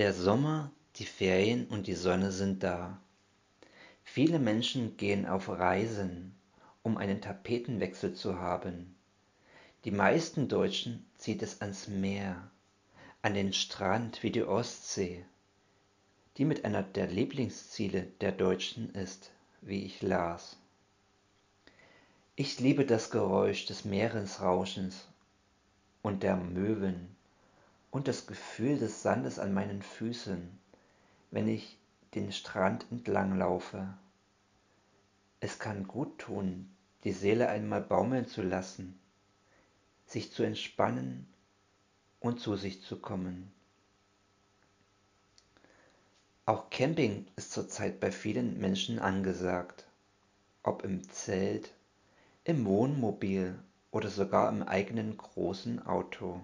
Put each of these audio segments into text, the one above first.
Der Sommer, die Ferien und die Sonne sind da. Viele Menschen gehen auf Reisen, um einen Tapetenwechsel zu haben. Die meisten Deutschen zieht es ans Meer, an den Strand wie die Ostsee, die mit einer der Lieblingsziele der Deutschen ist, wie ich las. Ich liebe das Geräusch des Meeresrauschens und der Möwen und das Gefühl des Sandes an meinen Füßen, wenn ich den Strand entlang laufe. Es kann gut tun, die Seele einmal baumeln zu lassen, sich zu entspannen und zu sich zu kommen. Auch Camping ist zurzeit bei vielen Menschen angesagt, ob im Zelt, im Wohnmobil oder sogar im eigenen großen Auto.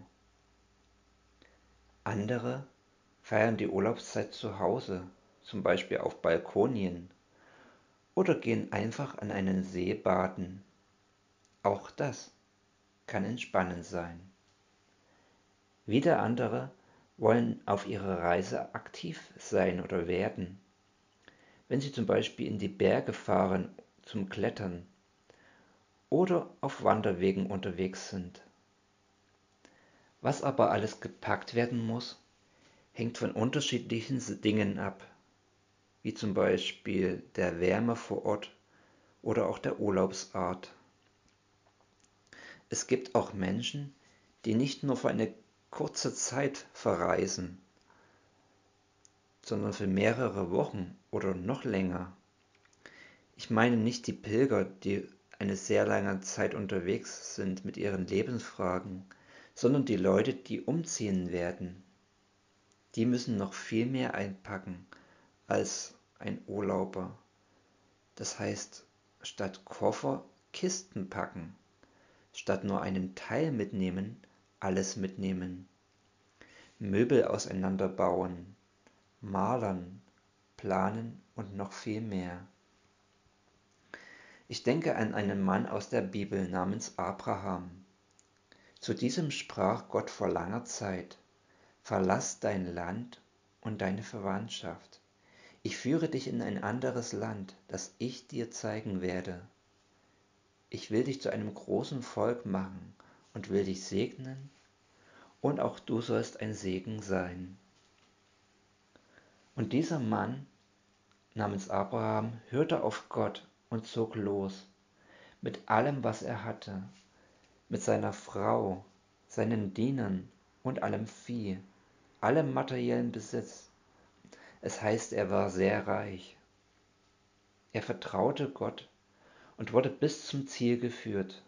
Andere feiern die Urlaubszeit zu Hause, zum Beispiel auf Balkonien, oder gehen einfach an einen See baden. Auch das kann entspannend sein. Wieder andere wollen auf ihrer Reise aktiv sein oder werden. Wenn sie zum Beispiel in die Berge fahren zum Klettern oder auf Wanderwegen unterwegs sind. Was aber alles gepackt werden muss, hängt von unterschiedlichen Dingen ab, wie zum Beispiel der Wärme vor Ort oder auch der Urlaubsart. Es gibt auch Menschen, die nicht nur für eine kurze Zeit verreisen, sondern für mehrere Wochen oder noch länger. Ich meine nicht die Pilger, die eine sehr lange Zeit unterwegs sind mit ihren Lebensfragen, sondern die Leute, die umziehen werden. Die müssen noch viel mehr einpacken als ein Urlauber. Das heißt, statt Koffer Kisten packen, statt nur einen Teil mitnehmen, alles mitnehmen. Möbel auseinanderbauen, malern, planen und noch viel mehr. Ich denke an einen Mann aus der Bibel namens Abraham. Zu diesem sprach Gott vor langer Zeit, Verlass dein Land und deine Verwandtschaft. Ich führe dich in ein anderes Land, das ich dir zeigen werde. Ich will dich zu einem großen Volk machen und will dich segnen, und auch du sollst ein Segen sein. Und dieser Mann namens Abraham hörte auf Gott und zog los mit allem, was er hatte, mit seiner Frau, seinen Dienern und allem Vieh, allem materiellen Besitz. Es heißt, er war sehr reich. Er vertraute Gott und wurde bis zum Ziel geführt.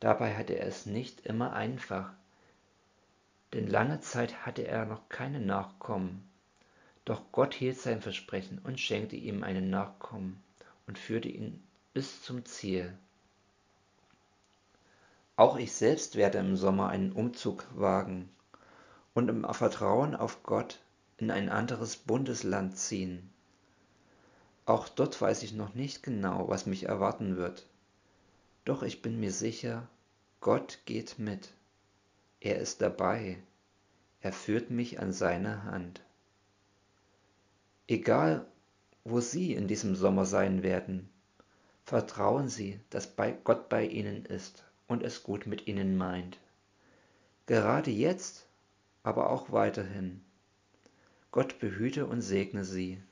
Dabei hatte er es nicht immer einfach, denn lange Zeit hatte er noch keine Nachkommen. Doch Gott hielt sein Versprechen und schenkte ihm einen Nachkommen und führte ihn bis zum Ziel. Auch ich selbst werde im Sommer einen Umzug wagen und im Vertrauen auf Gott in ein anderes Bundesland ziehen. Auch dort weiß ich noch nicht genau, was mich erwarten wird. Doch ich bin mir sicher, Gott geht mit. Er ist dabei. Er führt mich an seine Hand. Egal, wo Sie in diesem Sommer sein werden, vertrauen Sie, dass Gott bei Ihnen ist und es gut mit ihnen meint. Gerade jetzt, aber auch weiterhin. Gott behüte und segne sie.